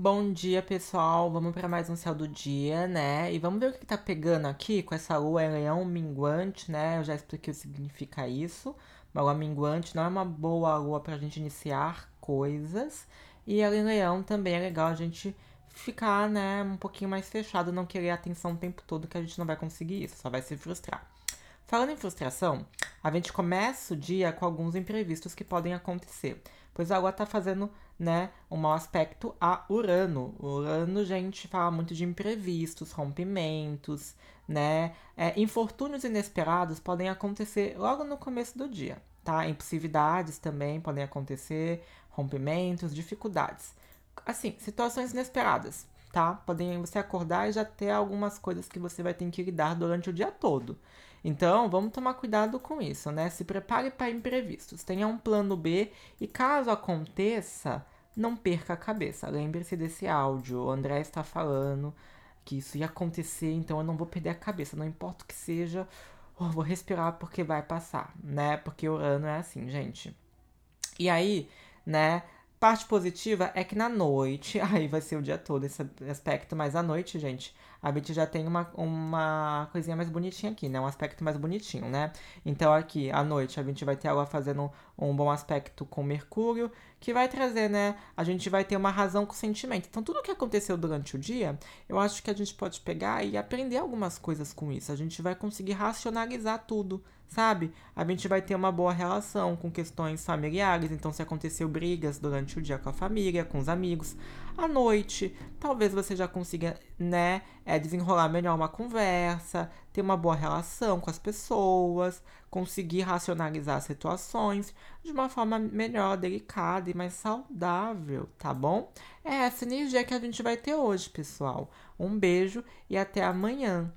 Bom dia, pessoal. Vamos para mais um céu do dia, né? E vamos ver o que, que tá pegando aqui com essa lua em leão minguante, né? Eu já expliquei o que significa isso. Uma lua minguante não é uma boa lua pra gente iniciar coisas. E ela em leão também é legal a gente ficar, né, um pouquinho mais fechado, não querer atenção o tempo todo, que a gente não vai conseguir isso, só vai se frustrar. Falando em frustração, a gente começa o dia com alguns imprevistos que podem acontecer, pois a Lua está fazendo, né, um mau aspecto a Urano. Urano, gente, fala muito de imprevistos, rompimentos, né, é, infortúnios inesperados podem acontecer logo no começo do dia, tá? Impulsividades também podem acontecer, rompimentos, dificuldades. Assim, situações inesperadas, tá? Podem você acordar e já ter algumas coisas que você vai ter que lidar durante o dia todo. Então, vamos tomar cuidado com isso, né? Se prepare para imprevistos, tenha um plano B e caso aconteça, não perca a cabeça. Lembre-se desse áudio, o André está falando que isso ia acontecer, então eu não vou perder a cabeça, não importa o que seja, vou respirar porque vai passar, né? Porque o ano é assim, gente. E aí, né? Parte positiva é que na noite, aí vai ser o dia todo esse aspecto, mas à noite, gente, a gente já tem uma, uma coisinha mais bonitinha aqui, né? Um aspecto mais bonitinho, né? Então aqui, à noite, a gente vai ter ela fazendo um bom aspecto com Mercúrio, que vai trazer, né? A gente vai ter uma razão com sentimento. Então tudo que aconteceu durante o dia, eu acho que a gente pode pegar e aprender algumas coisas com isso. A gente vai conseguir racionalizar tudo, sabe? A gente vai ter uma boa relação com questões familiares, então se aconteceu brigas durante o dia com a família, com os amigos, à noite, talvez você já consiga, né, é, desenrolar melhor uma conversa, ter uma boa relação com as pessoas, conseguir racionalizar situações de uma forma melhor, delicada e mais saudável, tá bom? É essa energia que a gente vai ter hoje, pessoal. Um beijo e até amanhã.